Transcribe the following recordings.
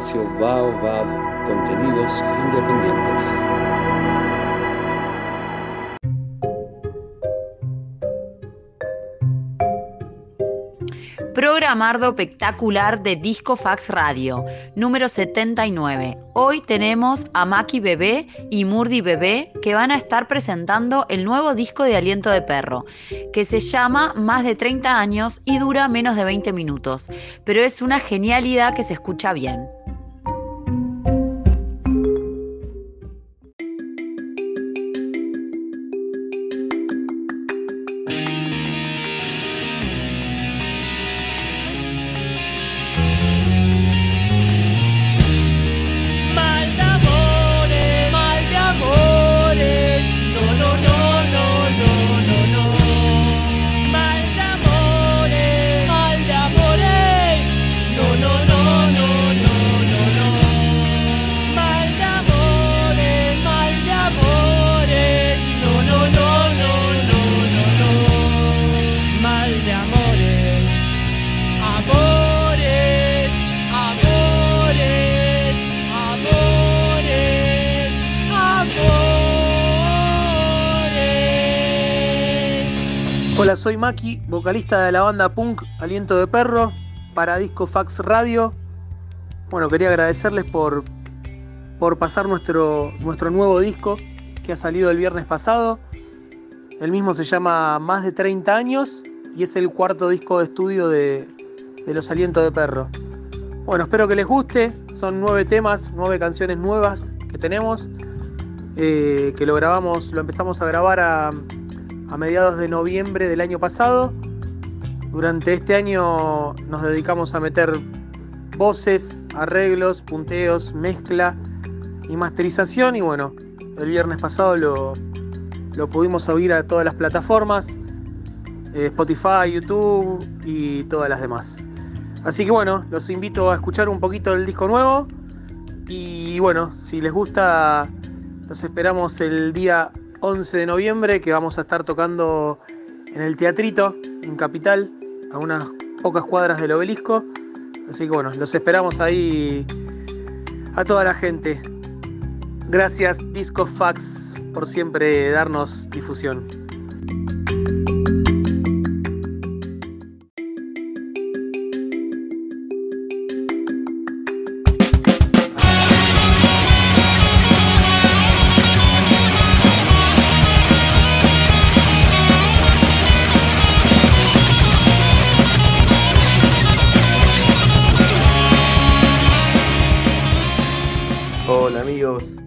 Espacio Baobab Contenidos Independientes. Programardo espectacular de Disco Fax Radio, número 79. Hoy tenemos a Maki Bebé y Murdi Bebé que van a estar presentando el nuevo disco de Aliento de Perro, que se llama Más de 30 años y dura menos de 20 minutos, pero es una genialidad que se escucha bien. Soy Maki, vocalista de la banda punk Aliento de Perro para Disco Fax Radio. Bueno, quería agradecerles por, por pasar nuestro, nuestro nuevo disco que ha salido el viernes pasado. El mismo se llama Más de 30 años y es el cuarto disco de estudio de, Los Alientos de Perro. Bueno, espero que les guste. Son nueve temas, nueve canciones nuevas que tenemos. Eh, que lo grabamos, lo empezamos a grabar a, a mediados de noviembre del año pasado. Durante este año nos dedicamos a meter voces, arreglos, punteos, mezcla y masterización y bueno, el viernes pasado lo, lo pudimos oír a todas las plataformas, eh, Spotify, YouTube y todas las demás. Así que bueno, los invito a escuchar un poquito del disco nuevo y bueno, si les gusta, los esperamos el día 11 de noviembre que vamos a estar tocando en el Teatrito, en Capital, a unas pocas cuadras del obelisco. Así que bueno, los esperamos ahí a toda la gente. Gracias Disco Fax por siempre darnos difusión.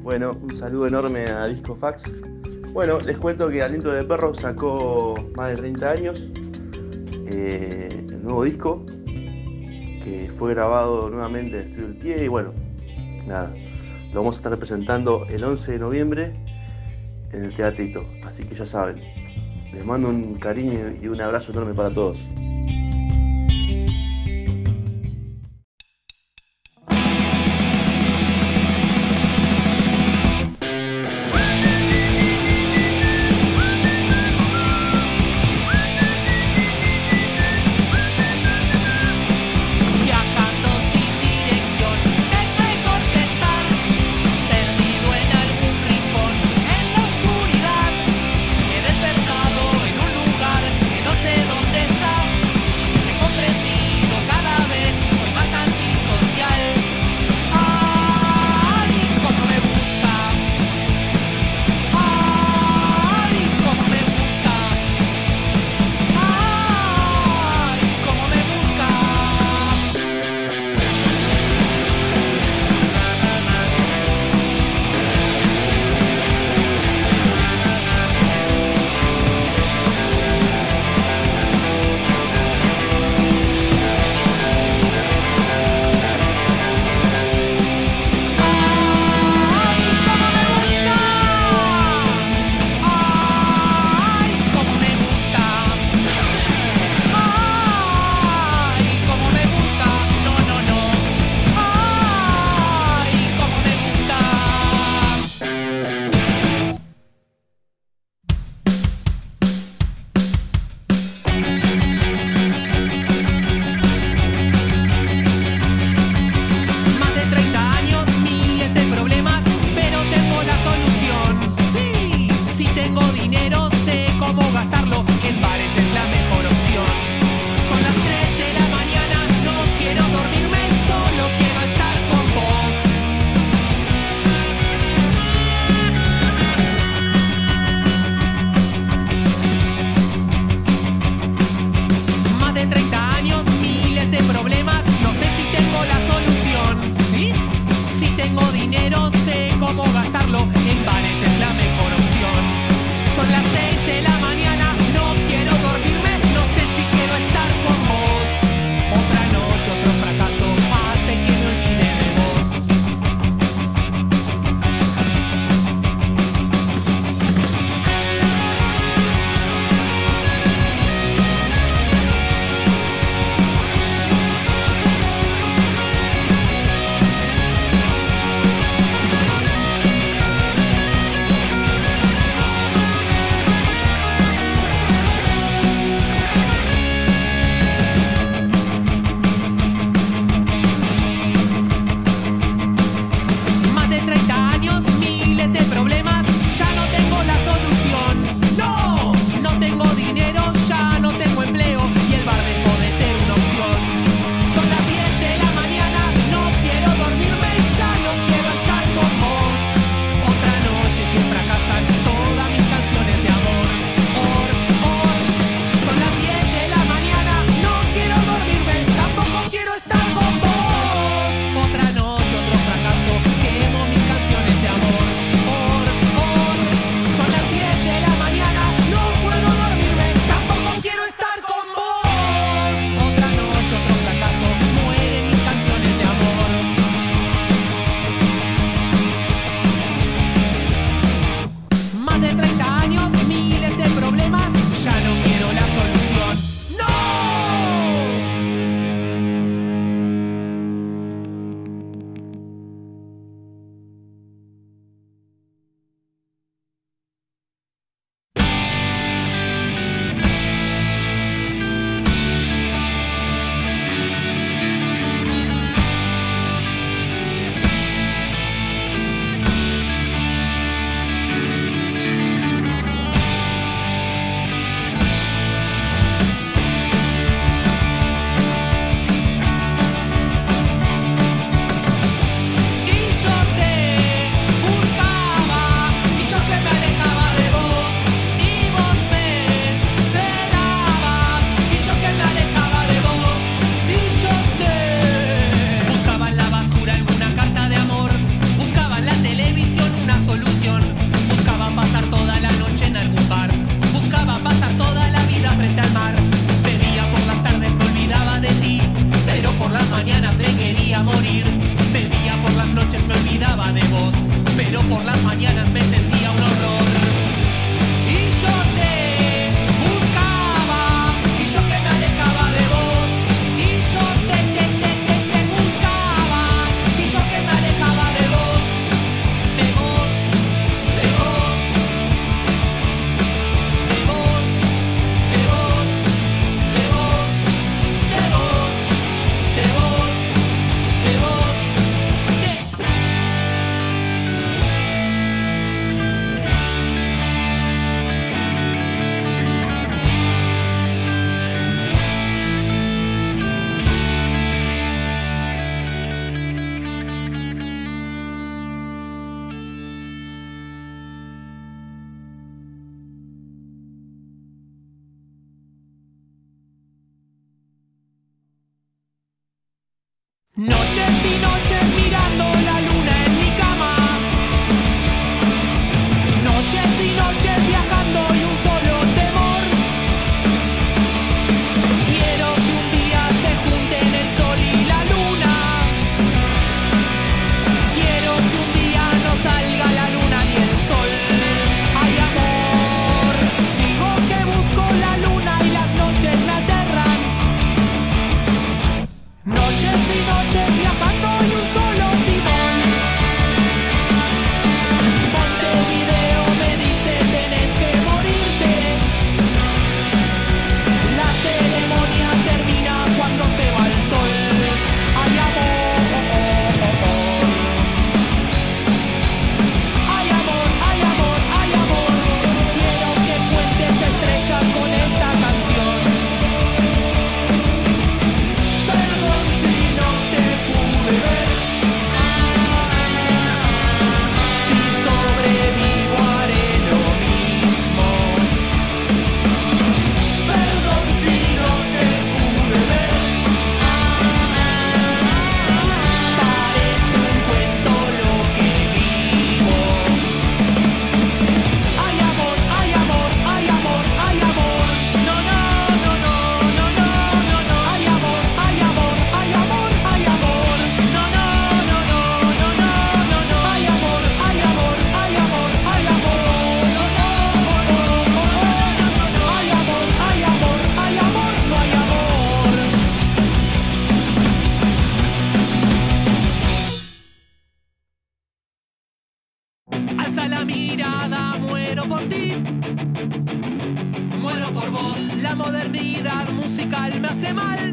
Bueno, un saludo enorme a Disco Fax. Bueno, les cuento que Aliento de Perro sacó más de 30 años eh, el nuevo disco que fue grabado nuevamente en Estudio El Pie y bueno, nada, lo vamos a estar presentando el 11 de noviembre en el Teatrito, así que ya saben, les mando un cariño y un abrazo enorme para todos. Noches y noches mirando la la modernidad musical me hace mal.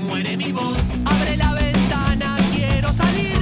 Muere mi voz, abre la ventana, quiero salir.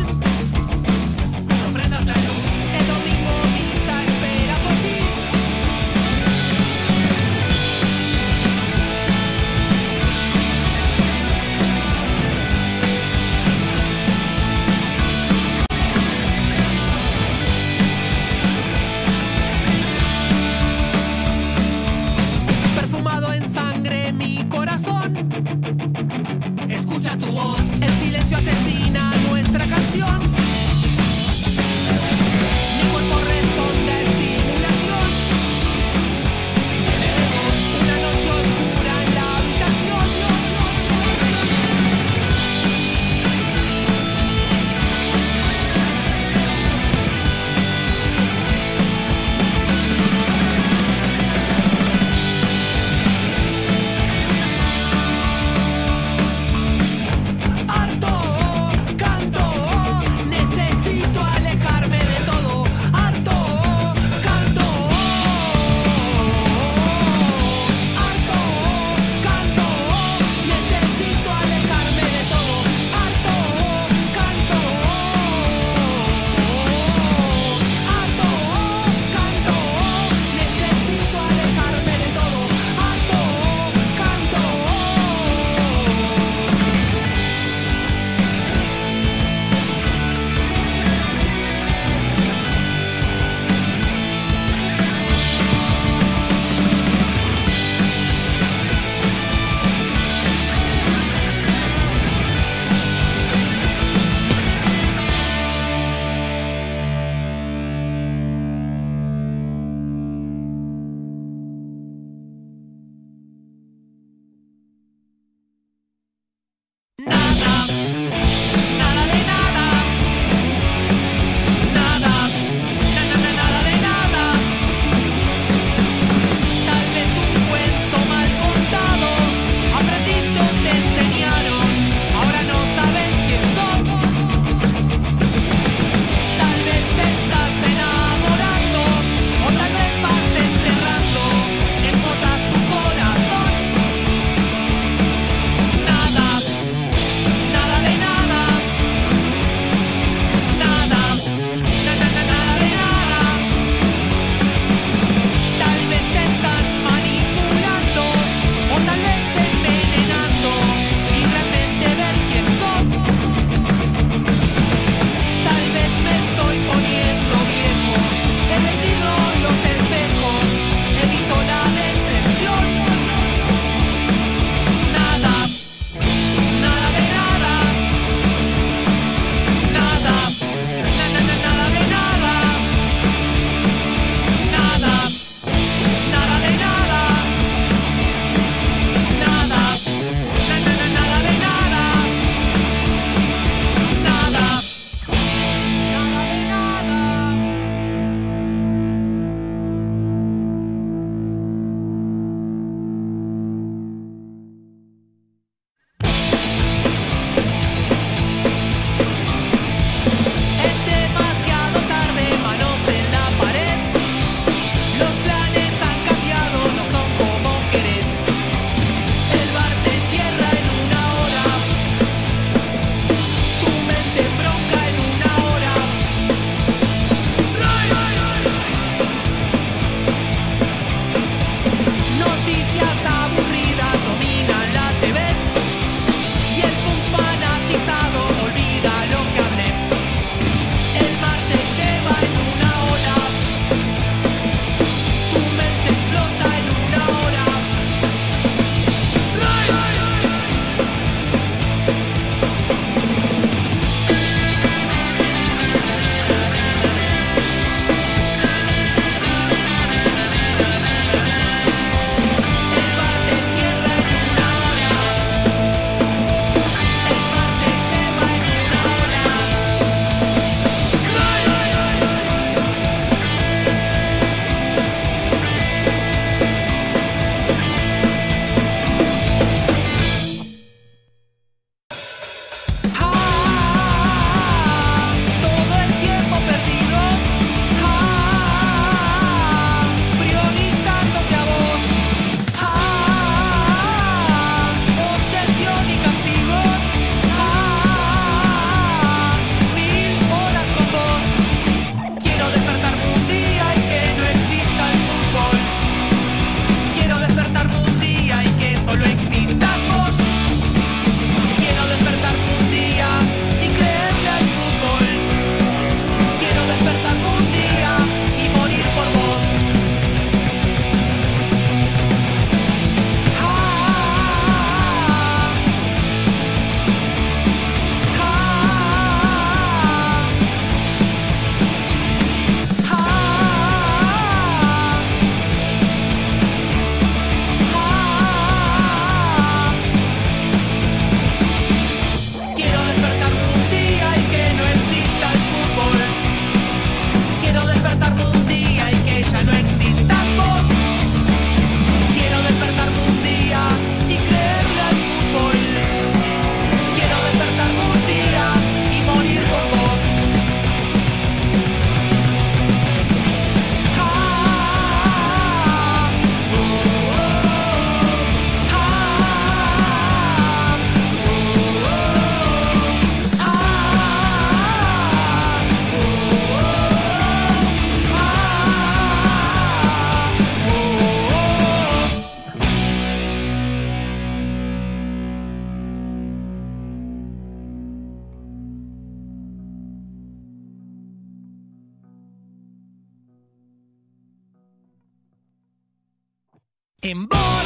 in border.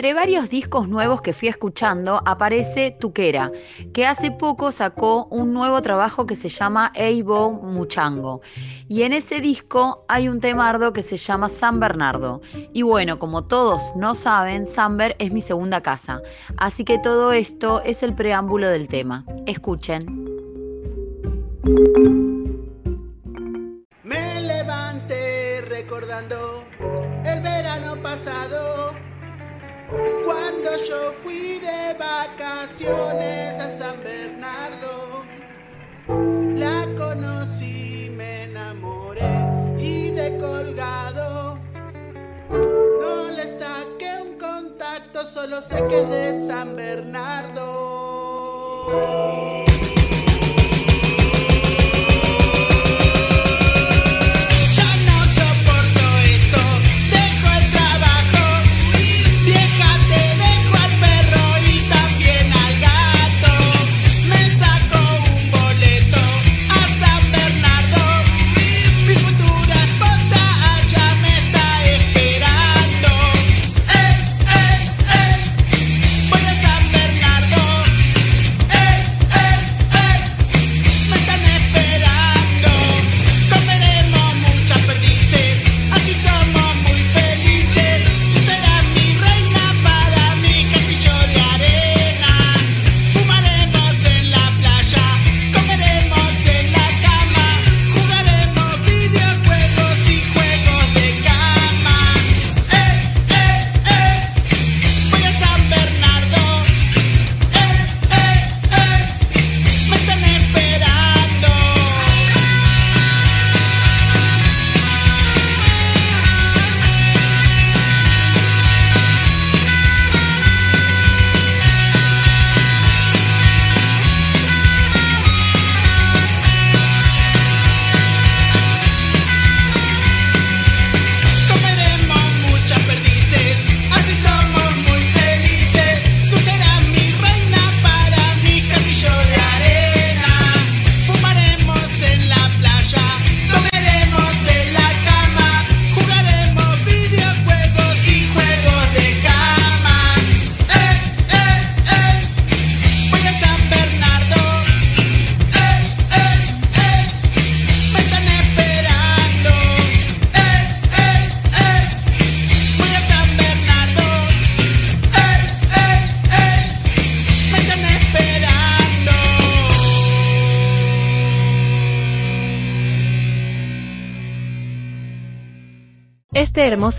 Entre varios discos nuevos que fui escuchando aparece Tuquera, que hace poco sacó un nuevo trabajo que se llama Eibo Muchango. Y en ese disco hay un temardo que se llama San Bernardo. Y bueno, como todos no saben, Samber es mi segunda casa. Así que todo esto es el preámbulo del tema. Escuchen. Me levanté recordando el verano pasado, cuando yo fui de vacaciones a San Bernardo. La conocí, me enamoré y de colgado. No le saqué un contacto, solo sé que de San Bernardo.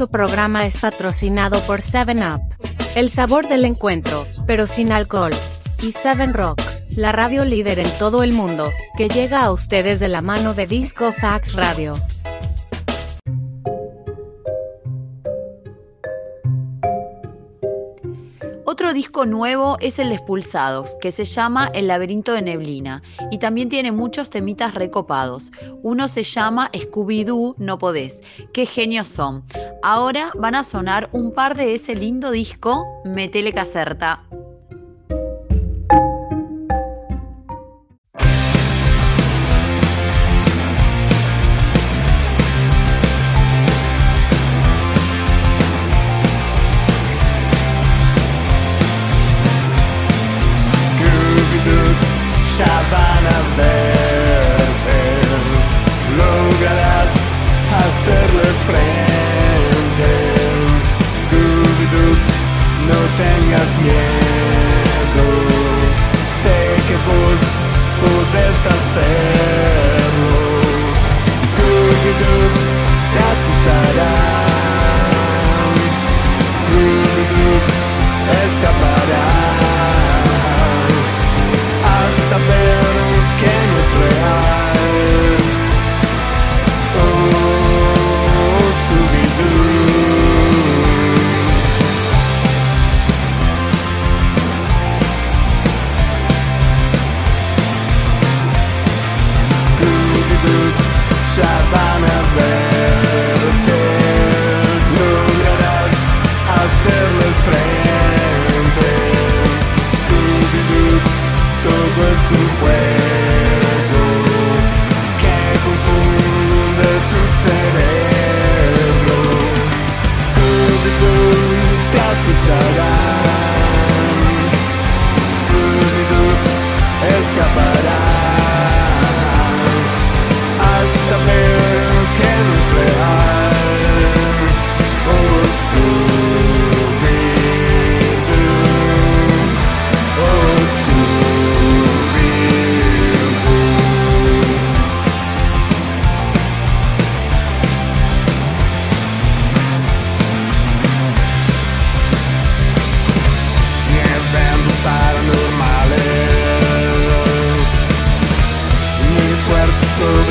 Hermoso programa es patrocinado por 7up. El sabor del encuentro, pero sin alcohol. Y 7 Rock, la radio líder en todo el mundo, que llega a ustedes de la mano de Disco Fax Radio. Otro disco nuevo es el de Expulsados, que se llama El laberinto de neblina, y también tiene muchos temitas recopados. Uno se llama Scooby-Doo No Podés. ¡Qué genios son! Ahora van a sonar un par de ese lindo disco, Metele Caserta.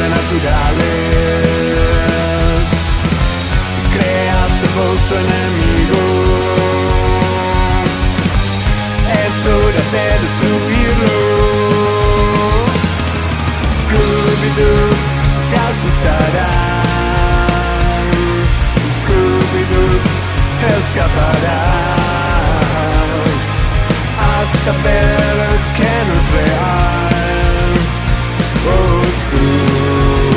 Sobrenaturales. Creaste vos tu enemigo. Es hora de destruirlo. Scooby-Doo te asustarán Scooby-Doo escaparás. Hasta ver que no es real. Oh, Scooby-Doo.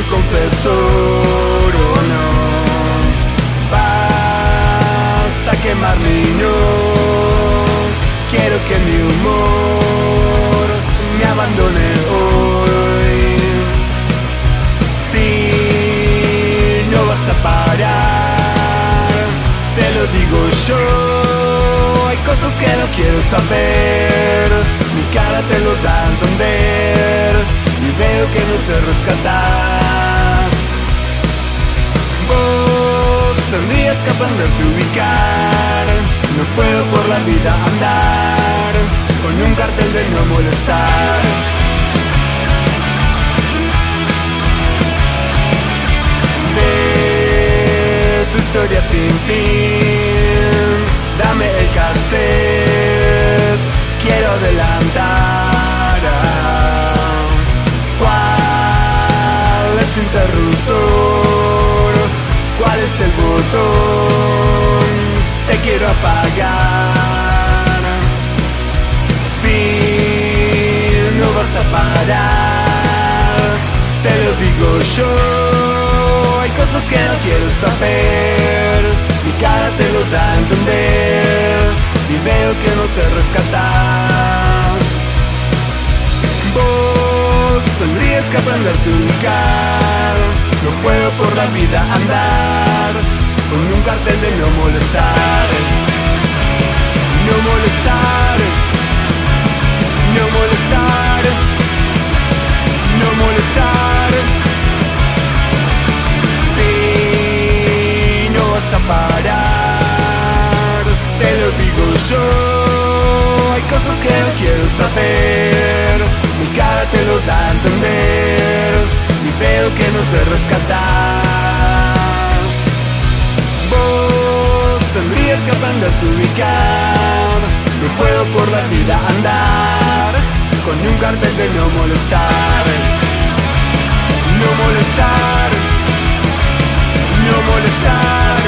Tu confesor o no. Vas a quemarme y no quiero que mi humor me abandone hoy. Si no vas a parar, te lo digo yo. Hay cosas que no quiero saber, mi cara te lo da a entender veo que no te rescatas. Vos tendrías que aprenderte a ubicar, no puedo por la vida andar con un cartel de no molestar. historia sin fin. Dame el cassette, el botón? Te quiero apagar. Si no vas a parar, te lo digo yo. Hay cosas que no quiero saber. Mi cara te lo da a entender y veo que no te rescatas. Vos tendrías que aprenderte a ubicar. No puedo por la vida andar con un cartel de no molestar. No molestar. No molestar. No molestar. Si no vas a parar, te lo digo yo. Hay cosas que no quiero saber. Te lo da a entender. Y veo que no te rescatas. Vos tendrías que aprender a ubicar. No puedo por la vida andar con un cartel de no molestar. No molestar. No molestar.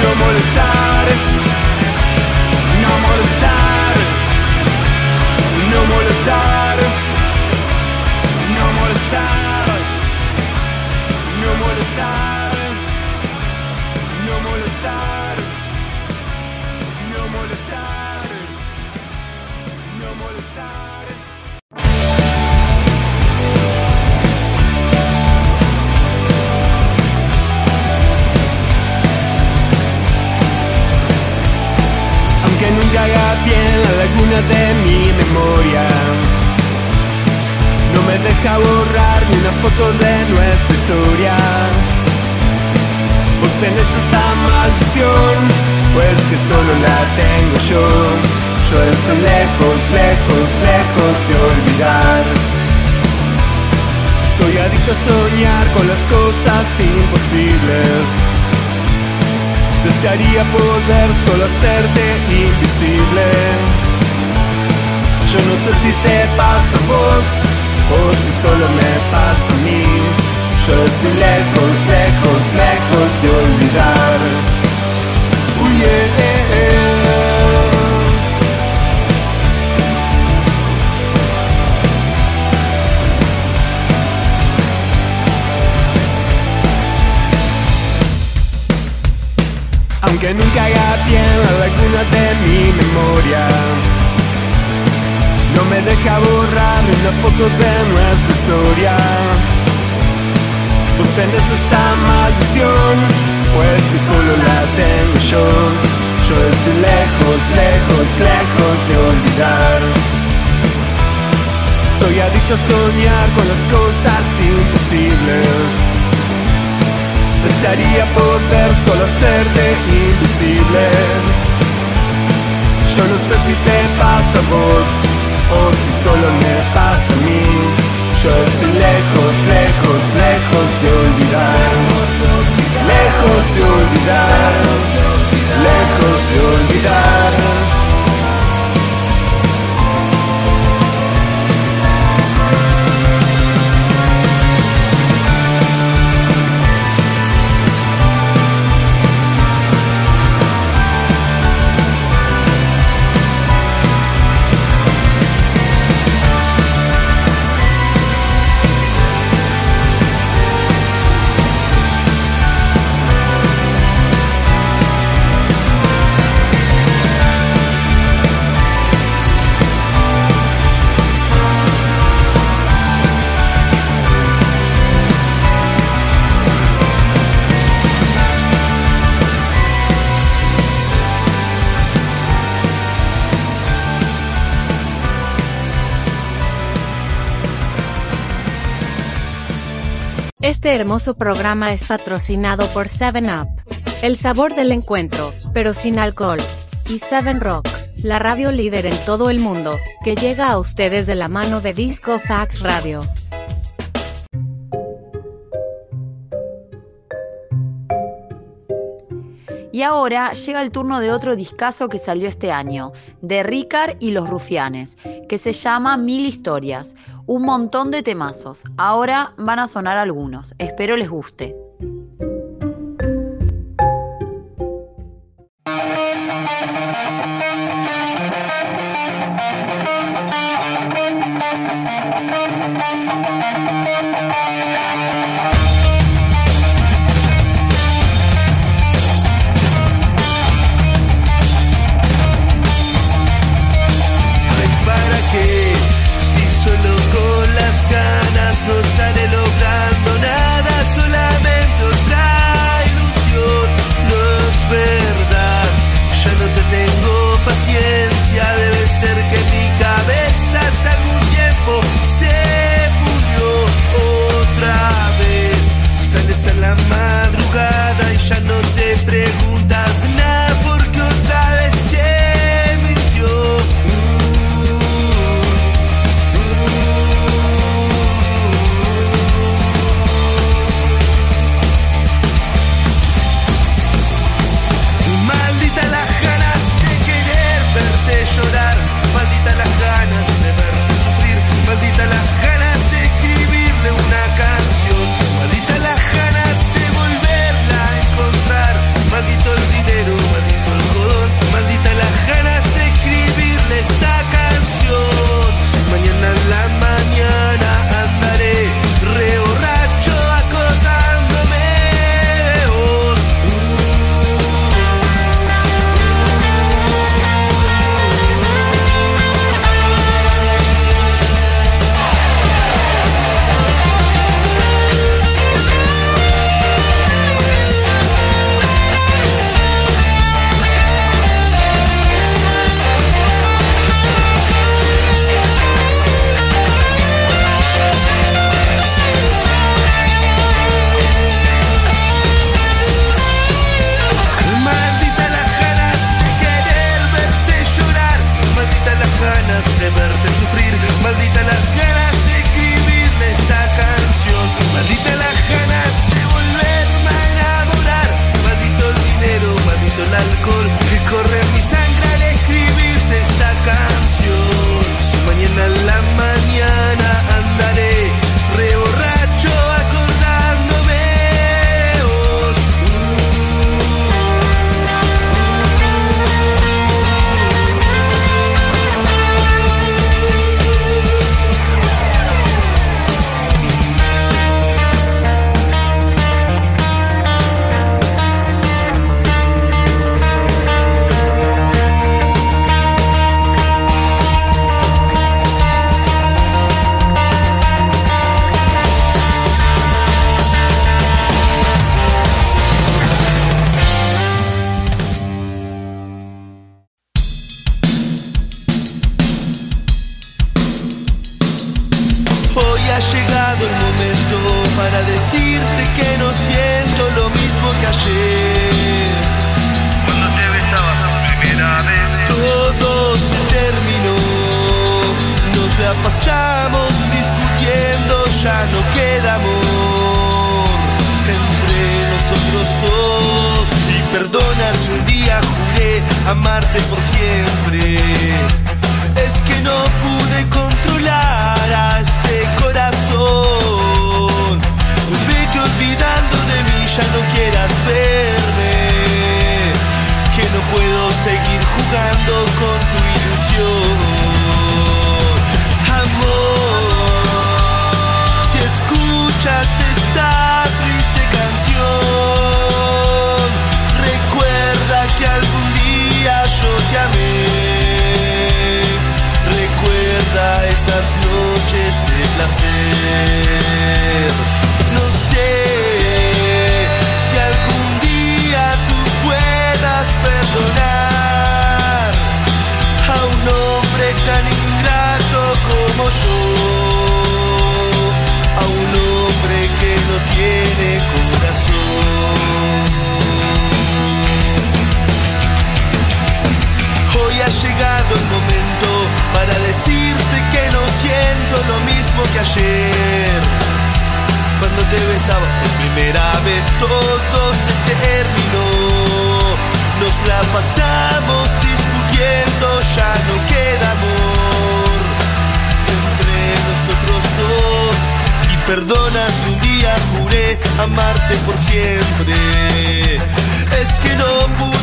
No molestar. No molestar. No molestar. No molestar. No molestar. No molestar. No molestar. No molestar. Aunque nunca haga bien la laguna de mi memoria deja borrar ni una foto de nuestra historia. Vos tenés esa maldición Pues que solo la tengo yo. Yo estoy lejos, lejos, lejos de olvidar. Soy adicto a soñar con las cosas imposibles. Desearía poder solo hacerte invisible. Yo no sé si te pasa a vos O si solo me pasa a mí Yo estoy lejos, lejos, lejos de olvidar Uy, eh, eh, eh. Aunque nunca haga bien la laguna de mi memoria No me deja borrar ni una de nuestra historia. Vos tenés esa maldición Pues que solo la tengo yo. Yo estoy lejos, lejos, lejos de olvidar. Soy adicto a soñar con las cosas imposibles. Desearía poder solo hacerte invisible. Yo no sé si te pasa a vos O si solo me pasa a mí. Yo estoy lejos, lejos, lejos de olvidar. Lejos de olvidar. Lejos de olvidar Este hermoso programa es patrocinado por 7up. El sabor del encuentro, pero sin alcohol. Y 7 Rock, la radio líder en todo el mundo, que llega a ustedes de la mano de Disco Fax Radio. Y ahora llega el turno de otro discazo que salió este año, de Ricard y los Rufianes, que se llama Mil Historias. Un montón de temazos. Ahora van a sonar algunos. Espero les guste. no estaré logrando nada, solamente otra ilusión. No es verdad, ya no te tengo paciencia. Debe ser que mi cabeza hace algún tiempo se pudrió otra vez. Sales a la madrugada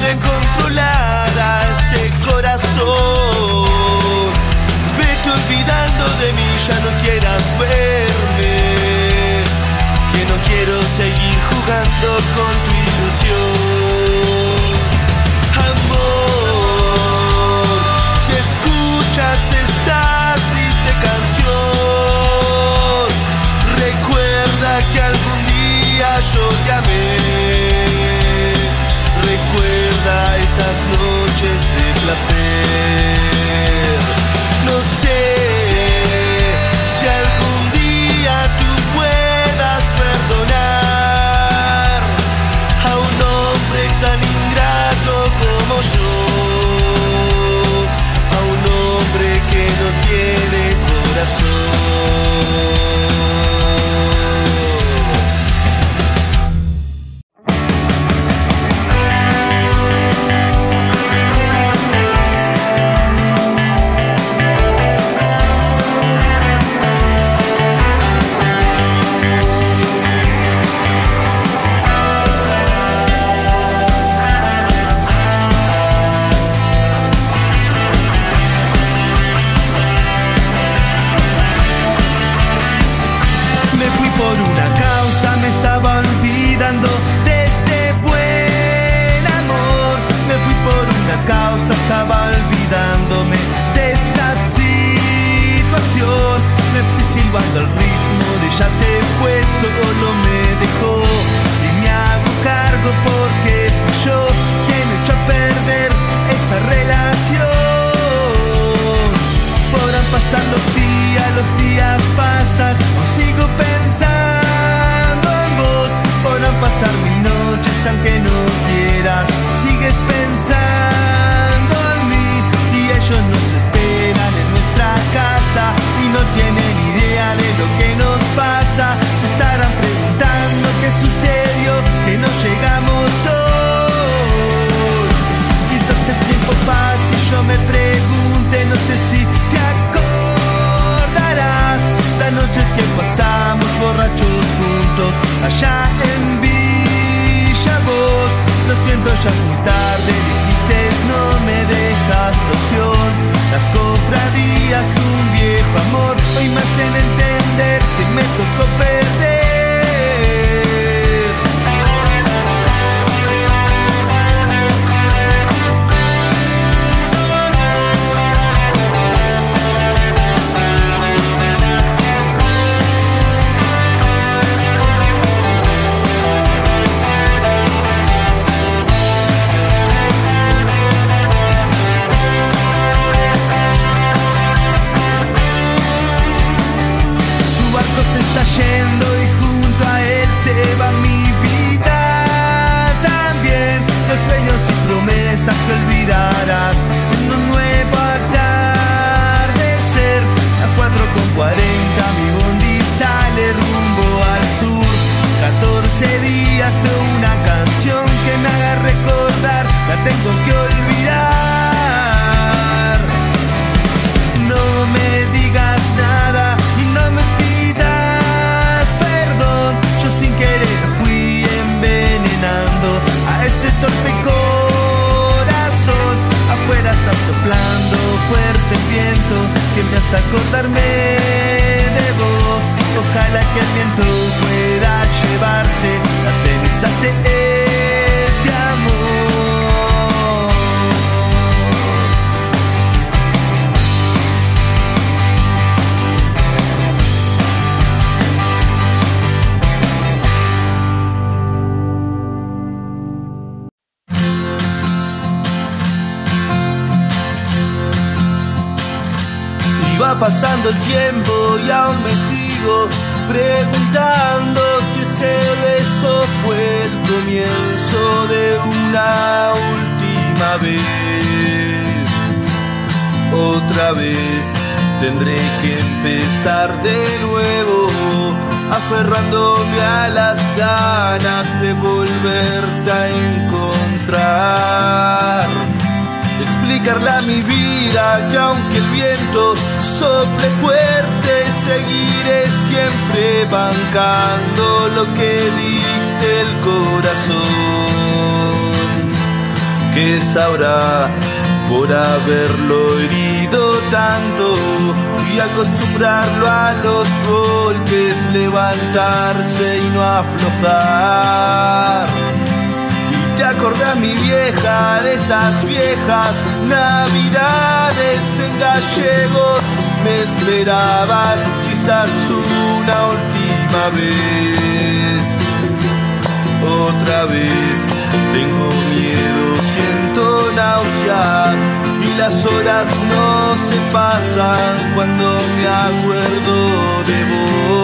puede este corazón. Vete olvidando de mí, ya no quieras verme. Que no quiero seguir jugando con tu ilusión. Amor, si escuchas esta triste canción, recuerda que algún día yo te amé. No sé si algún día tú puedas perdonar a un hombre tan ingrato como yo, a un hombre que no tiene corazón. cuando el ritmo de ella se fue solo me dejó y me hago cargo porque fui yo quien echó a perder esta relación. Podrán pasar los días, los días pasan, aún sigo pensando en vos. Podrán pasar mis noches aunque no quieras, sigues pensando. Pasando el tiempo y aún me sigo preguntando si ese beso fue el comienzo de una última vez. Otra vez tendré que empezar de nuevo, aferrándome a las ganas de volverte a encontrar mi vida que aunque el viento sople fuerte, seguiré siempre bancando lo que dicte el corazón, que sabrá por haberlo herido tanto y acostumbrarlo a los golpes, levantarse y no aflojar. ¿Te acordás mi vieja de esas viejas navidades en gallegos? Me esperabas quizás una última vez. Otra vez tengo miedo, siento náuseas y las horas no se pasan cuando me acuerdo de vos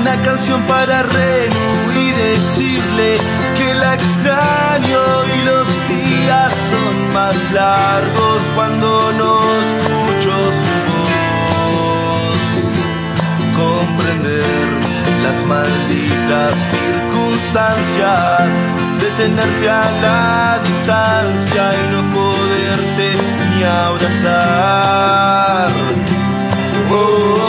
una canción para Renu y decirle extraño y los días son más largos cuando no escucho su voz. Comprender las malditas circunstancias de tenerte a la distancia y no poderte ni abrazar. Oh,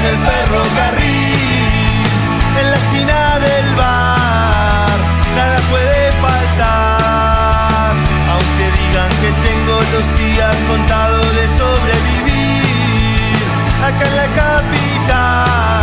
en el ferrocarril, en la esquina del bar, nada puede faltar, aunque digan que tengo los días contados de sobrevivir, acá en la capital,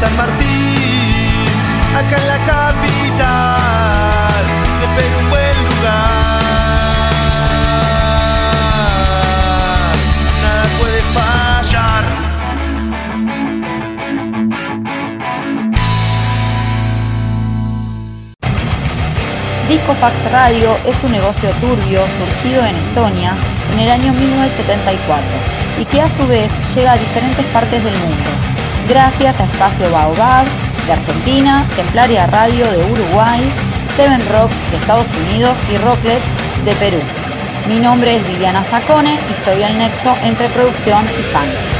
San Martín, acá en la capital, me espera un buen lugar. Nada puede fallar. Discofax Radio es un negocio turbio surgido en Estonia en el año 1974 y que a su vez llega a diferentes partes del mundo, gracias a Espacio Baobab de Argentina, Templaria Radio de Uruguay, Seven Rock de Estados Unidos y Rocklet de Perú. Mi nombre es Viviana Sacone y soy el nexo entre producción y fans.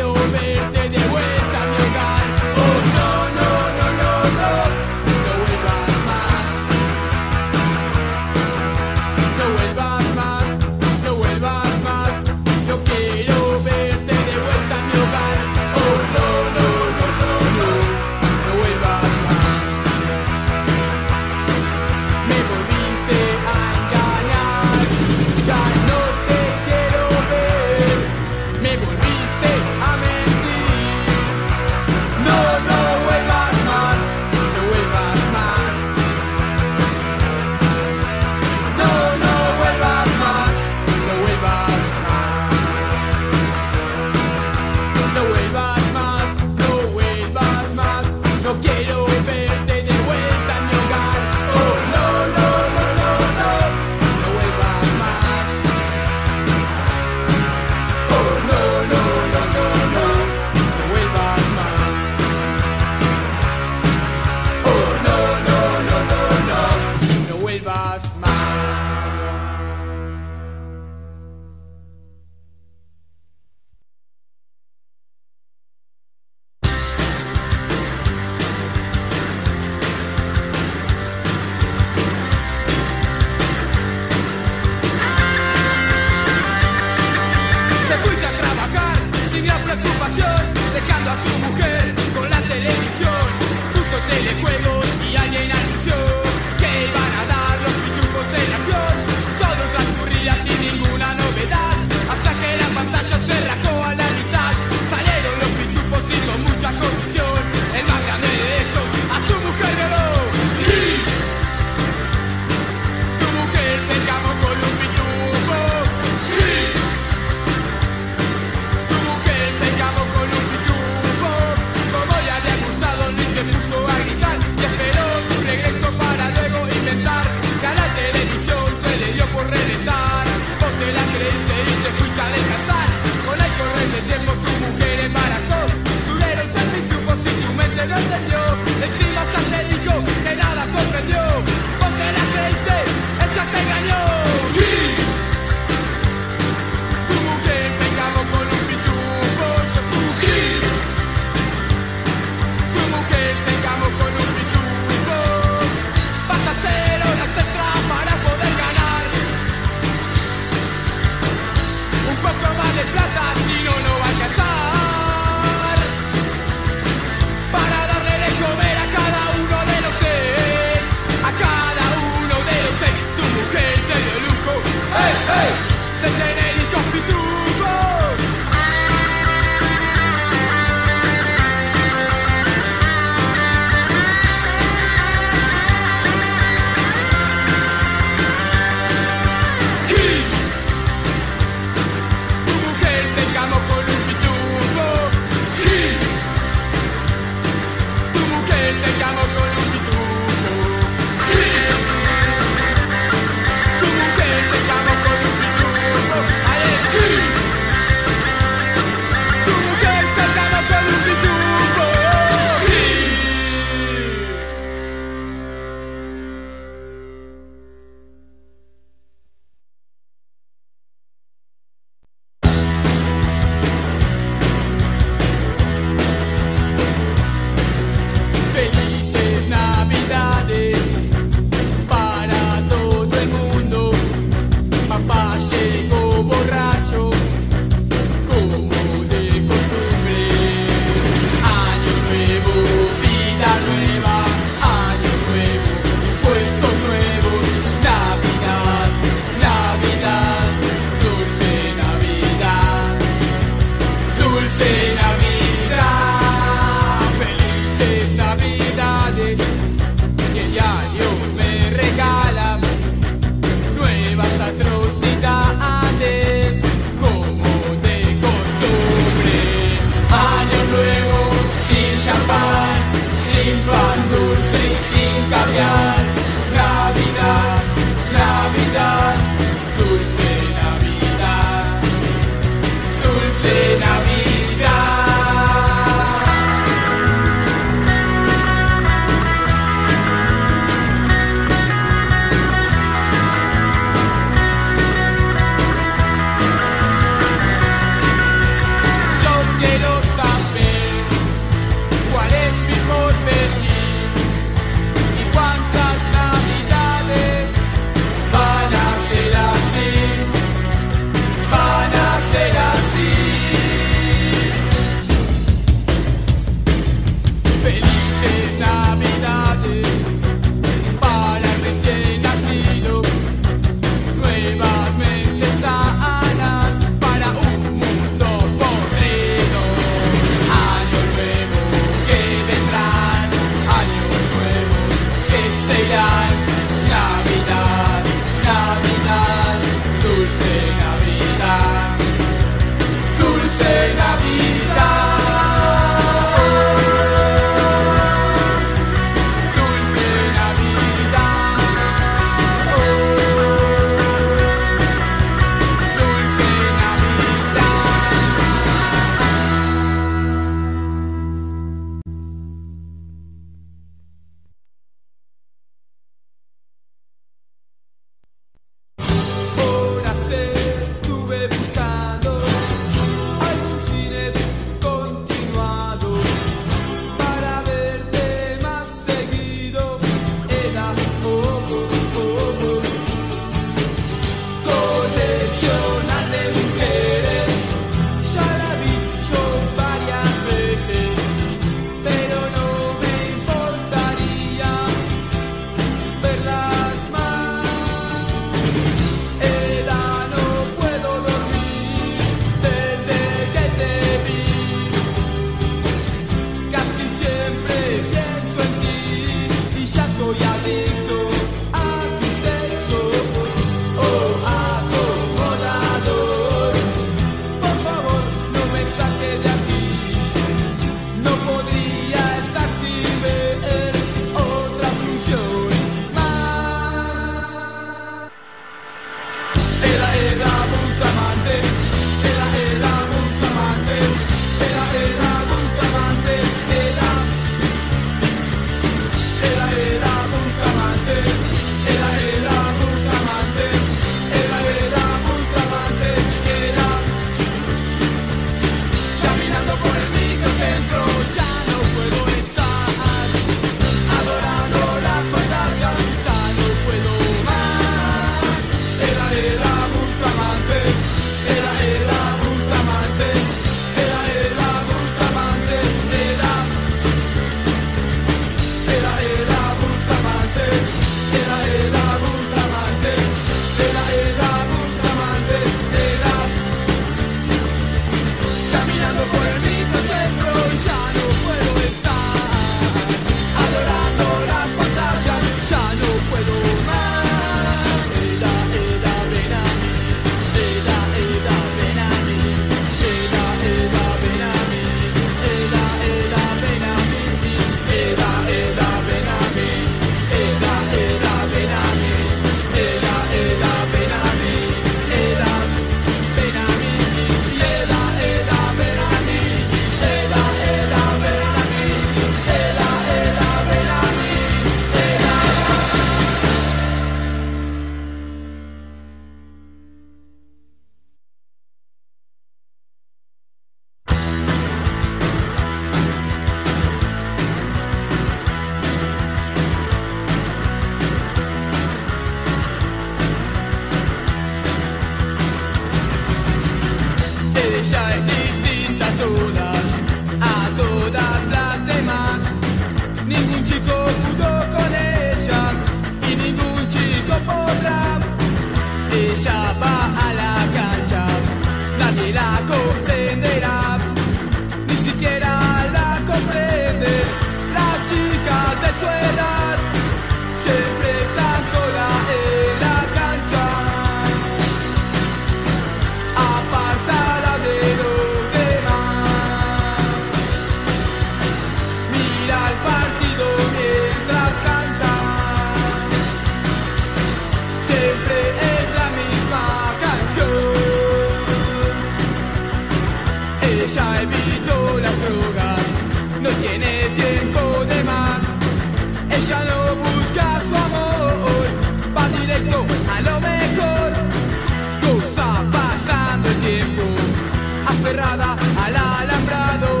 Alambrado.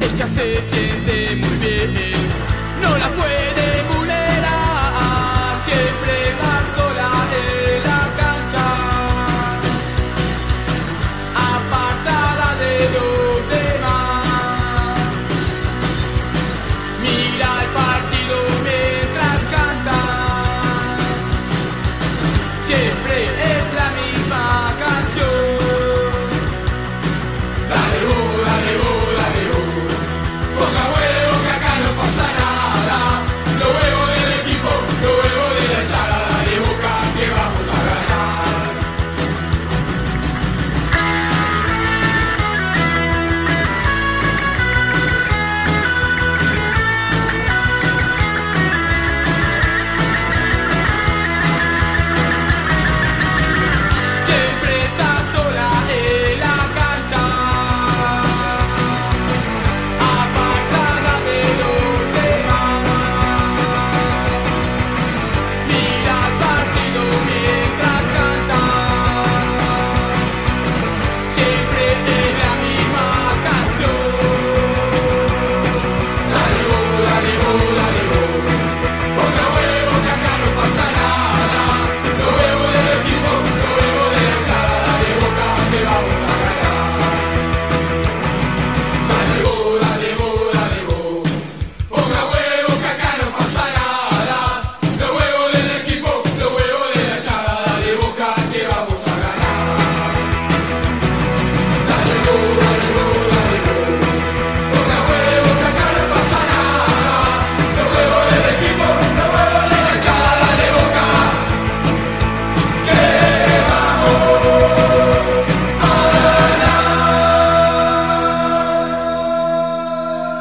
Ella se siente muy bien, no la puede